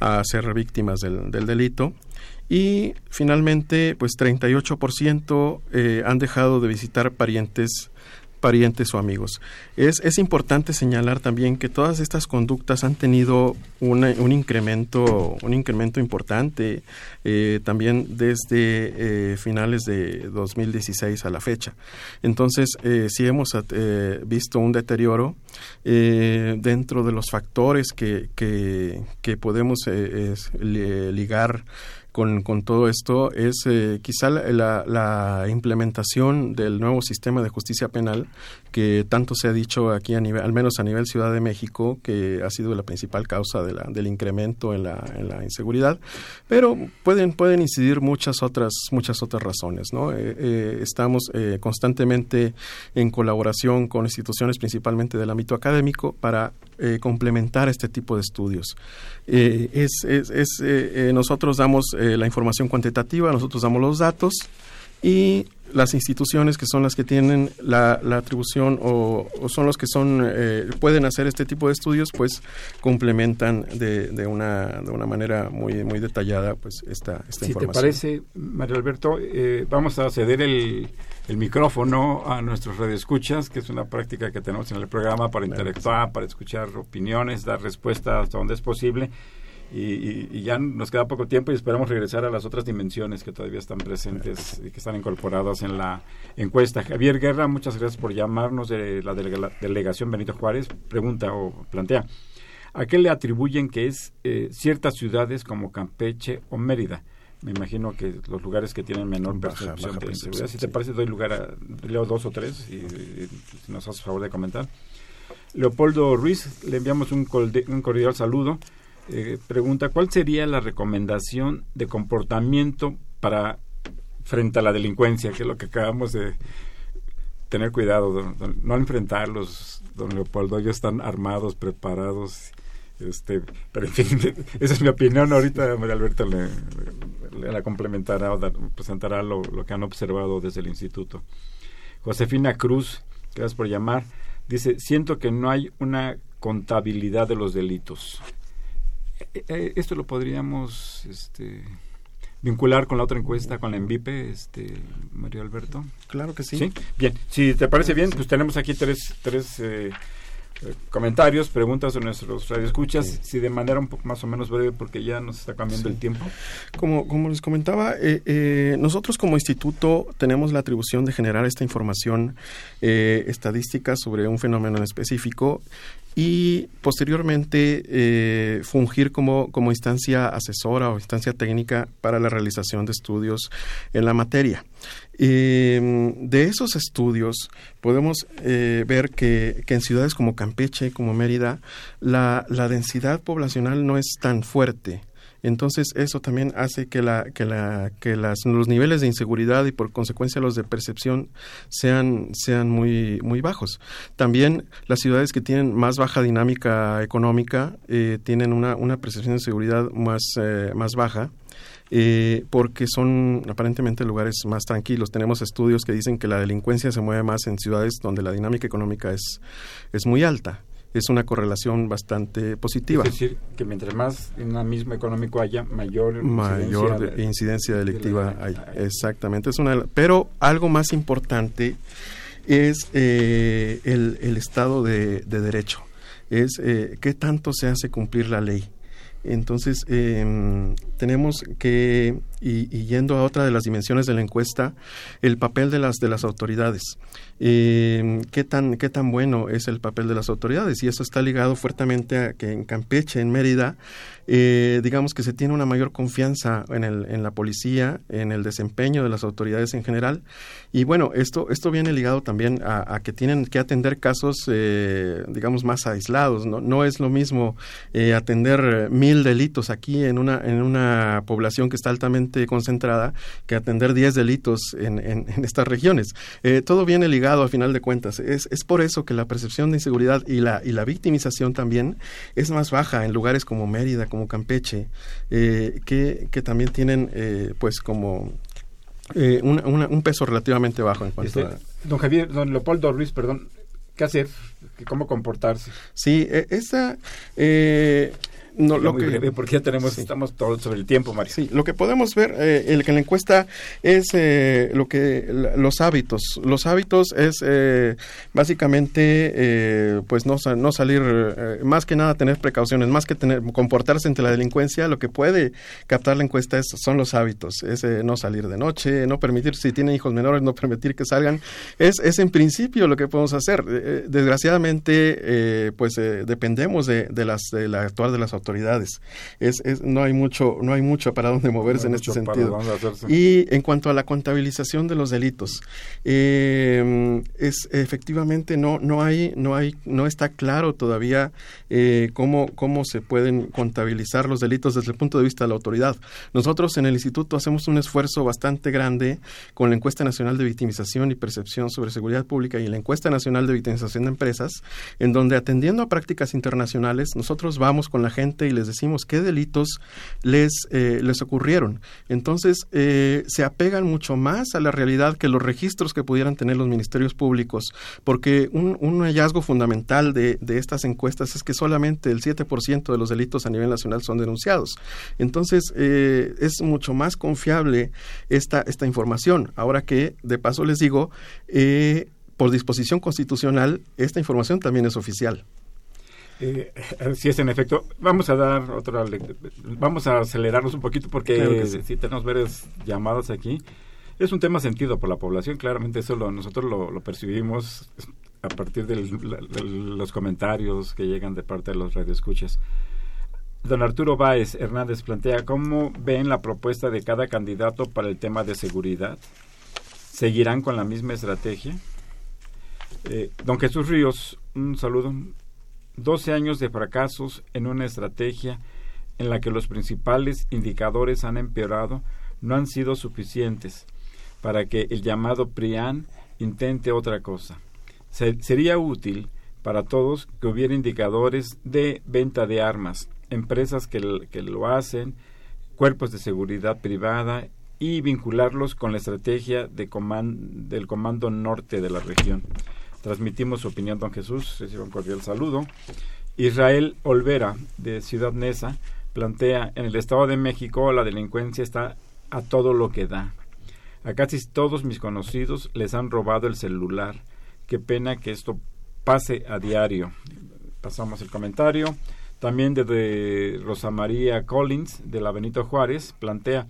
a ser víctimas del, del, delito. Y finalmente, pues 38% eh, han dejado de visitar parientes parientes o amigos. Es, es importante señalar también que todas estas conductas han tenido un incremento, un incremento importante eh, también desde eh, finales de 2016 a la fecha. Entonces, eh, sí hemos eh, visto un deterioro dentro de los factores que, que, que podemos ligar con, con todo esto es eh, quizá la, la, implementación del nuevo sistema de justicia penal que tanto se ha dicho aquí a nivel, al menos a nivel Ciudad de México, que ha sido la principal causa del incremento en la, inseguridad, pero pueden, pueden incidir muchas otras, muchas otras razones, ¿no? Eh, eh, estamos eh, constantemente en colaboración con instituciones principalmente del ámbito académico para complementar este tipo de estudios. es, es, es nosotros damos la información cuantitativa, nosotros damos los datos y las instituciones que son las que tienen la, la atribución o, son los que son eh, pueden hacer este tipo de estudios pues complementan de, de, una de una manera muy muy detallada pues esta, esta si información. te parece Mario Alberto eh, vamos a ceder el, el micrófono a nuestros radioescuchas que es una práctica que tenemos en el programa para interactuar para escuchar opiniones dar respuestas hasta donde es posible y, ya nos queda poco tiempo y esperamos regresar a las otras dimensiones que todavía están presentes y que están incorporadas en la encuesta. Javier Guerra, muchas gracias por llamarnos de la delegación Benito Juárez. Pregunta o plantea, ¿a qué le atribuyen que es eh, ciertas ciudades como Campeche o Mérida? Me imagino que los lugares que tienen menor percepción de inseguridad. Si te parece, doy lugar a, leo dos o tres y, si nos haces favor de comentar. Leopoldo Ruiz, le enviamos un, un cordial saludo. Eh, pregunta, ¿cuál sería la recomendación de comportamiento para frente a la delincuencia, que es lo que acabamos de tener cuidado, no enfrentarlos, don Leopoldo, ellos están armados, preparados, este, pero en fin, esa es mi opinión, ahorita María Alberto le, la complementará o presentará lo, lo, que han observado desde el instituto. Josefina Cruz, gracias por llamar, dice, siento que no hay una contabilidad de los delitos. Eh, eh, esto lo podríamos este, vincular con la otra encuesta, con la ENVIPE, este, Mario Alberto. Claro que sí. Bien, si te parece bien, pues tenemos aquí tres, tres eh, comentarios, preguntas de nuestros radioescuchas, si de manera un poco más o menos breve, porque ya nos está cambiando el tiempo. Como, como les comentaba, nosotros como instituto tenemos la atribución de generar esta información estadística sobre un fenómeno en específico y posteriormente eh, fungir como, como instancia asesora o instancia técnica para la realización de estudios en la materia. Eh, de esos estudios podemos eh, ver que, que, en ciudades como Campeche, como Mérida, la, la densidad poblacional no es tan fuerte. Entonces eso también hace que, la, que, la, que las, los niveles de inseguridad y por consecuencia los de percepción sean, sean muy, muy bajos. También las ciudades que tienen más baja dinámica económica eh, tienen una, una percepción de seguridad más, eh, más baja. Eh, porque son aparentemente lugares más tranquilos. Tenemos estudios que dicen que la delincuencia se mueve más en ciudades donde la dinámica económica es, es muy alta es una correlación bastante positiva. Es decir, que mientras más dinamismo económico haya, mayor, mayor incidencia, delictiva hay. Exactamente. Es una, pero algo más importante es eh, el, el, Estado de, de Derecho. Es eh, qué tanto se hace cumplir la ley. Entonces, eh, tenemos que, y, y, yendo a otra de las dimensiones de la encuesta, el papel de las, de las autoridades. Eh, ¿qué, tan, ¿Qué tan bueno es el papel de las autoridades? Y eso está ligado fuertemente a que en Campeche, en Mérida, eh, digamos que se tiene una mayor confianza en, el, en la policía, en el desempeño de las autoridades en general. Y bueno, esto, esto viene ligado también a, que tienen que atender casos, eh, digamos, más aislados. ¿no? no es lo mismo eh, atender mil delitos aquí en una, en una población que está altamente concentrada que atender diez delitos en, en, en estas regiones. todo viene ligado a final de cuentas. Es, es por eso que la percepción de inseguridad y la, y la victimización también es más baja en lugares como Mérida, como Campeche, eh, que, que, también tienen eh, pues como eh, un peso relativamente bajo en cuanto este, a... Don Javier, don Leopoldo Ruiz, perdón, ¿qué hacer? ¿Cómo comportarse? Sí, e, esa... Eh, no, lo que, porque ya tenemos, estamos todos sobre el tiempo, Mario. Sí, lo que podemos ver eh, el, que en la encuesta es eh, lo que los hábitos. Los hábitos es eh, básicamente, eh, pues no, no salir, eh, más que nada tener precauciones, más que tener comportarse ante la delincuencia. Lo que puede captar la encuesta es, son los hábitos, es no salir de noche, no permitir si tienen hijos menores, no permitir que salgan. Es, es en principio lo que podemos hacer. desgraciadamente eh, pues eh, dependemos de, de, las de la actuar de las autoridades. Es, es, no hay mucho, no hay mucho para dónde moverse en este sentido. Y en cuanto a la contabilización de los delitos, eh, es efectivamente no, no hay, no hay, no está claro todavía cómo, cómo se pueden contabilizar los delitos desde el punto de vista de la autoridad. Nosotros en el instituto hacemos un esfuerzo bastante grande con la encuesta nacional de victimización y percepción sobre seguridad pública y la encuesta nacional de victimización de empresas, en donde atendiendo a prácticas internacionales, nosotros vamos con la gente y les decimos qué delitos les, eh, les ocurrieron. Entonces, eh, se apegan mucho más a la realidad que los registros que pudieran tener los ministerios públicos, porque un, un hallazgo fundamental de, de, estas encuestas es que solamente el 7% de los delitos a nivel nacional son denunciados. Entonces, eh, es mucho más confiable esta, esta información. Ahora que, de paso les digo, por disposición constitucional, esta información también es oficial. Eh, si es en efecto. Vamos a dar otra. Vamos a acelerarnos un poquito porque si tenemos varias llamadas aquí. Es un tema sentido por la población, claramente eso nosotros lo, percibimos a partir de los comentarios que llegan de parte de los radioescuchas. Don Arturo Báez Hernández plantea, ¿cómo ven la propuesta de cada candidato para el tema de seguridad? ¿Seguirán con la misma estrategia? Eh, don Jesús Ríos, un saludo. 12 años de fracasos en una estrategia en la que los principales indicadores han empeorado no han sido suficientes para que el llamado PRIAN intente otra cosa. sería útil para todos que hubiera indicadores de venta de armas, empresas que, lo hacen, cuerpos de seguridad privada y vincularlos con la estrategia de del Comando Norte de la región. Transmitimos su opinión, don Jesús. Reciba un cordial saludo. Israel Olvera, de Ciudad Neza, plantea, en el Estado de México la delincuencia está a todo lo que da. A casi todos mis conocidos les han robado el celular. Qué pena que esto pase a diario. Pasamos el comentario. También desde Rosa María Collins, de la Benito Juárez, plantea,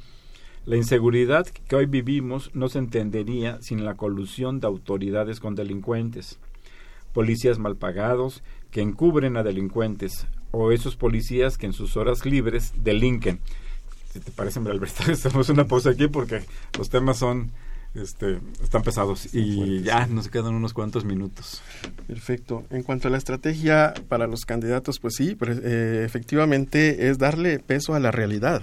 la inseguridad que hoy vivimos no se entendería sin la colusión de autoridades con delincuentes, policías mal pagados que encubren a delincuentes o esos policías que en sus horas libres delinquen. Si te parece, Alberto, hacemos una pausa aquí porque los temas son este, están pesados y ya nos quedan unos cuantos minutos. Perfecto. En cuanto a la estrategia para los candidatos, pues sí, eh, efectivamente es darle peso a la realidad.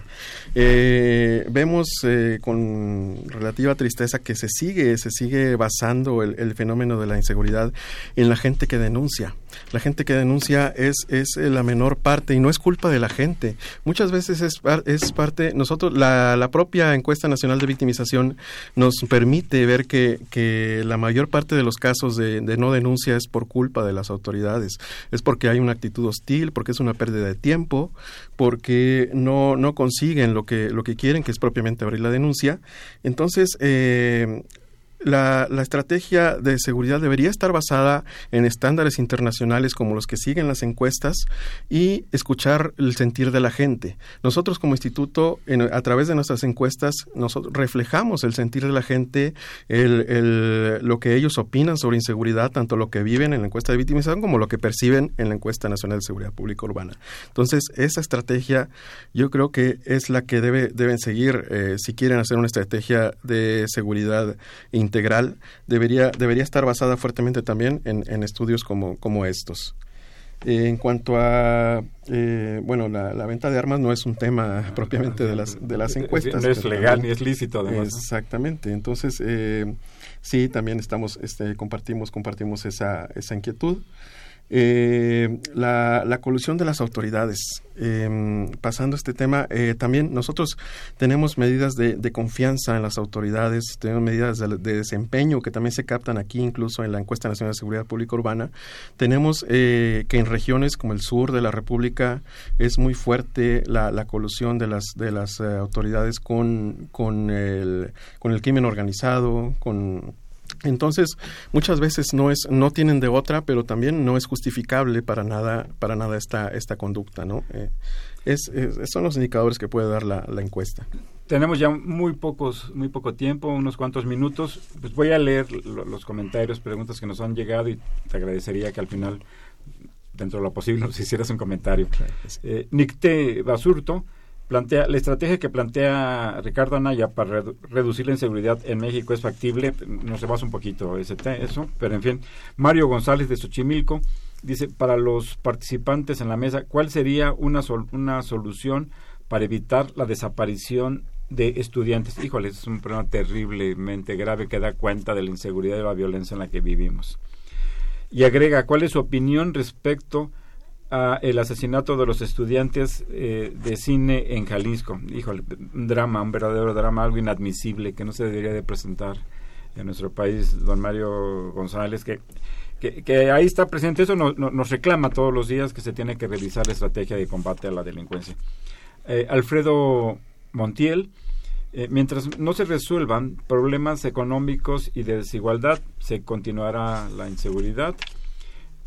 Eh, vemos eh, con relativa tristeza que se sigue, se sigue basando el, fenómeno de la inseguridad en la gente que denuncia. La gente que denuncia es, es la menor parte y no es culpa de la gente. Muchas veces es, es parte, nosotros, la, la propia encuesta nacional de victimización nos permite ver que, que la mayor parte de los casos de, no denuncia es por culpa de las autoridades. Es porque hay una actitud hostil, porque es una pérdida de tiempo, porque no, no consiguen lo que, lo que quieren, que es propiamente abrir la denuncia. Entonces, eh, la, estrategia de seguridad debería estar basada en estándares internacionales como los que siguen las encuestas y escuchar el sentir de la gente. Nosotros como instituto, a través de nuestras encuestas, nosotros reflejamos el sentir de la gente, el, lo que ellos opinan sobre inseguridad, tanto lo que viven en la encuesta de victimización como lo que perciben en la encuesta nacional de seguridad pública urbana. Entonces, esa estrategia yo creo que es la que debe, deben seguir eh, si quieren hacer una estrategia de seguridad integral debería, debería estar basada fuertemente también en, estudios como, como estos. Eh, en cuanto a, eh, bueno, la, venta de armas no es un tema propiamente de las, de las encuestas. No es legal ni es lícito, además. Exactamente. Entonces, eh, sí, también estamos, este, compartimos, compartimos esa, esa inquietud. Eh, la, colusión de las autoridades. Eh, pasando este tema, eh, también nosotros tenemos medidas de, de, confianza en las autoridades, tenemos medidas de, desempeño que también se captan aquí, incluso en la encuesta nacional de seguridad pública urbana. Tenemos eh, que en regiones como el sur de la República es muy fuerte la, la colusión de las, de las eh, autoridades con, con, el, con el crimen organizado, con entonces, muchas veces no es, no tienen de otra, pero también no es justificable para nada, para nada esta, esta conducta, ¿no? Eh, es, son los indicadores que puede dar la, la encuesta. tenemos ya muy pocos, muy poco tiempo, unos cuantos minutos. Pues voy a leer los comentarios, preguntas que nos han llegado y te agradecería que al final, dentro de lo posible, nos hicieras un comentario. Eh, Nicte Basurto plantea la estrategia que plantea Ricardo Anaya para reducir la inseguridad en México es factible. No se basa un poquito ese eso, pero en fin. Mario González de Xochimilco dice para los participantes en la mesa, ¿cuál sería una una solución para evitar la desaparición de estudiantes. Híjole, es un problema terriblemente grave que da cuenta de la inseguridad y la violencia en la que vivimos. Y agrega, ¿cuál es su opinión respecto a el asesinato de los estudiantes eh, de cine en Jalisco? Híjole, un drama, un verdadero drama, algo inadmisible que no se debería de presentar en nuestro país, don Mario González, que, ahí está presente. Eso nos reclama todos los días que se tiene que revisar la estrategia de combate a la delincuencia. Eh, Alfredo Montiel, eh, mientras no se resuelvan problemas económicos y de desigualdad, se continuará la inseguridad.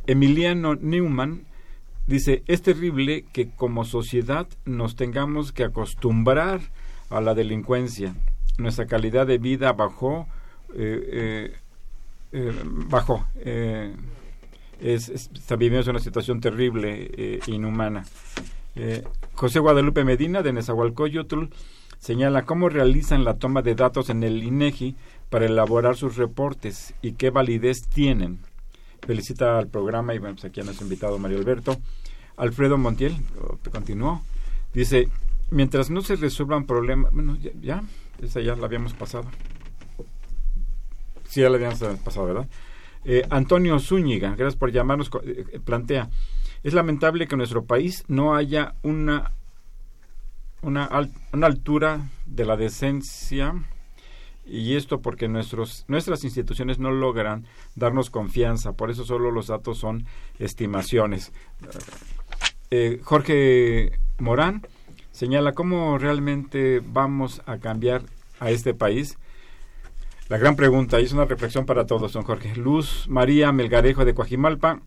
Emiliano Newman dice, es terrible que como sociedad nos tengamos que acostumbrar a la delincuencia. Nuestra calidad de vida bajó, eh, bajó. Es, está viviendo una situación terrible, inhumana. José Guadalupe Medina de Nezahualcóyotl señala cómo realizan la toma de datos en el INEGI para elaborar sus reportes y qué validez tienen. Felicita al programa y bueno, pues aquí nos ha invitado Mario Alberto. Alfredo Montiel, continuó, dice, mientras no se resuelvan problemas, bueno, ya, esa ya la habíamos pasado. Sí, ya la habíamos pasado, ¿verdad? Eh, Antonio Zúñiga, gracias por llamarnos, eh, plantea, es lamentable que en nuestro país no haya una, una, una altura de la decencia y esto porque nuestros, nuestras instituciones no logran darnos confianza, por eso solo los datos son estimaciones. Eh, Jorge Morán señala cómo realmente vamos a cambiar a este país. La gran pregunta, y es una reflexión para todos, don Jorge. Luz María Melgarejo de Coajimalpa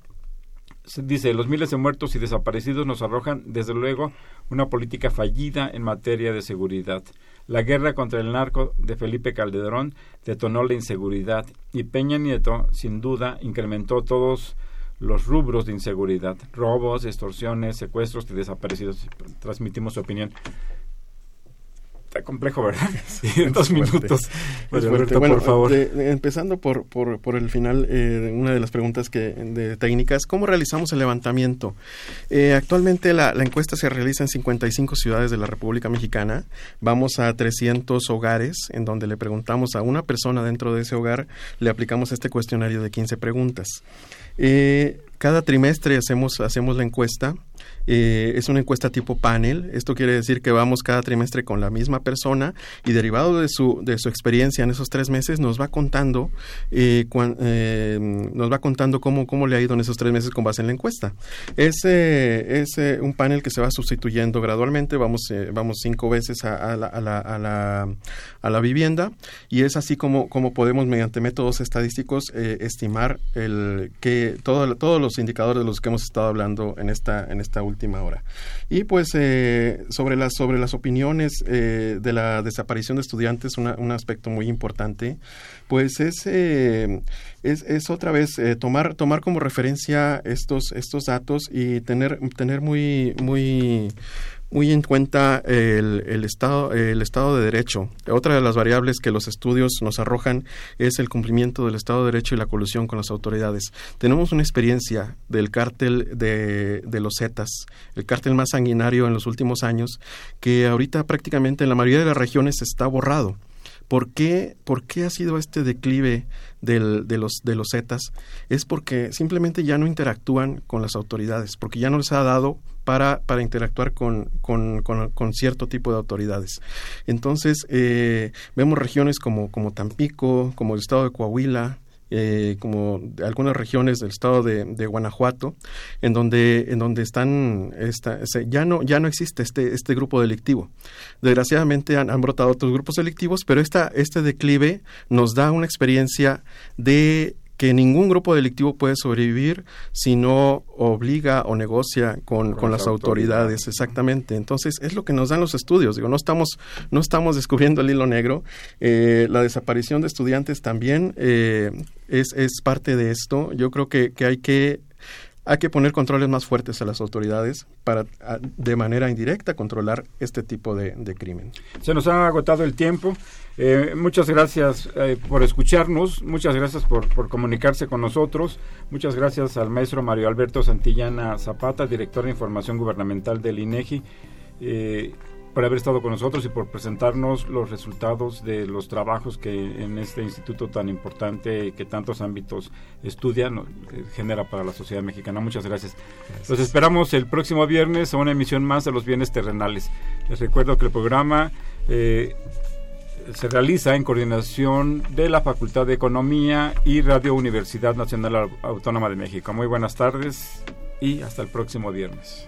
dice, los miles de muertos y desaparecidos nos arrojan, desde luego, una política fallida en materia de seguridad. La guerra contra el narco de Felipe Calderón detonó la inseguridad y Peña Nieto, sin duda, incrementó todos los rubros de inseguridad, robos, extorsiones, secuestros y desaparecidos. Transmitimos su opinión está complejo, ¿verdad? Sí, en dos minutos. por favor. empezando por, por, por, el final, eh, una de las preguntas que de técnicas, ¿cómo realizamos el levantamiento? Eh, actualmente la, la, encuesta se realiza en 55 ciudades de la República Mexicana. Vamos a 300 hogares en donde le preguntamos a una persona dentro de ese hogar, le aplicamos este cuestionario de 15 preguntas. Eh, cada trimestre hacemos, hacemos la encuesta eh, es una encuesta tipo panel. Esto quiere decir que vamos cada trimestre con la misma persona y derivado de su, de su experiencia en esos tres meses nos va contando, eh, eh, nos va contando cómo, cómo le ha ido en esos tres meses con base en la encuesta. Es, es un panel que se va sustituyendo gradualmente. Vamos, vamos cinco veces a, la, a, la, a, la, a la vivienda y es así como, como podemos mediante métodos estadísticos estimar el que todo, todos los indicadores de los que hemos estado hablando en esta, en esta última última hora. Y pues eh, sobre, las, sobre las opiniones eh, de la desaparición de estudiantes, un aspecto muy importante, pues es, eh, es, es, otra vez tomar, tomar como referencia estos, estos datos y tener, tener muy, muy muy en cuenta el, estado, el Estado de Derecho. Otra de las variables que los estudios nos arrojan es el cumplimiento del Estado de Derecho y la colusión con las autoridades. Tenemos una experiencia del cártel de, de los Zetas, el cártel más sanguinario en los últimos años, que ahorita prácticamente en la mayoría de las regiones está borrado. ¿Por qué, ¿Por qué ha sido este declive de, los, de los Zetas? Es porque simplemente ya no interactúan con las autoridades, porque ya no les ha dado para, para interactuar con, con, con, cierto tipo de autoridades. Entonces, eh, vemos regiones como, como Tampico, como el estado de Coahuila, eh, como algunas regiones del estado de, Guanajuato, en donde, en donde están, ya, no, ya no existe este, este grupo delictivo. Desgraciadamente han, brotado otros grupos delictivos, pero esta, este declive nos da una experiencia de que ningún grupo delictivo puede sobrevivir si no obliga o negocia con, con, las autoridades. exactamente. Entonces, es lo que nos dan los estudios. Digo, no estamos, no estamos descubriendo el hilo negro. Eh, la desaparición de estudiantes también eh, es, es parte de esto. Yo creo que, que hay que hay que poner controles más fuertes a las autoridades para de manera indirecta controlar este tipo de, crimen. Se nos ha agotado el tiempo. Eh, muchas gracias eh, por escucharnos, muchas gracias por, comunicarse con nosotros, muchas gracias al maestro Mario Alberto Santillana Zapata, director de Información Gubernamental del INEGI. Por haber estado con nosotros y por presentarnos los resultados de los trabajos que en este instituto tan importante que tantos ámbitos estudian eh, genera para la sociedad mexicana. Muchas gracias. Los esperamos el próximo viernes a una emisión más de los bienes terrenales. Les recuerdo que el programa eh, se realiza en coordinación de la Facultad de Economía y Radio Universidad Nacional Autónoma de México. Muy buenas tardes y hasta el próximo viernes.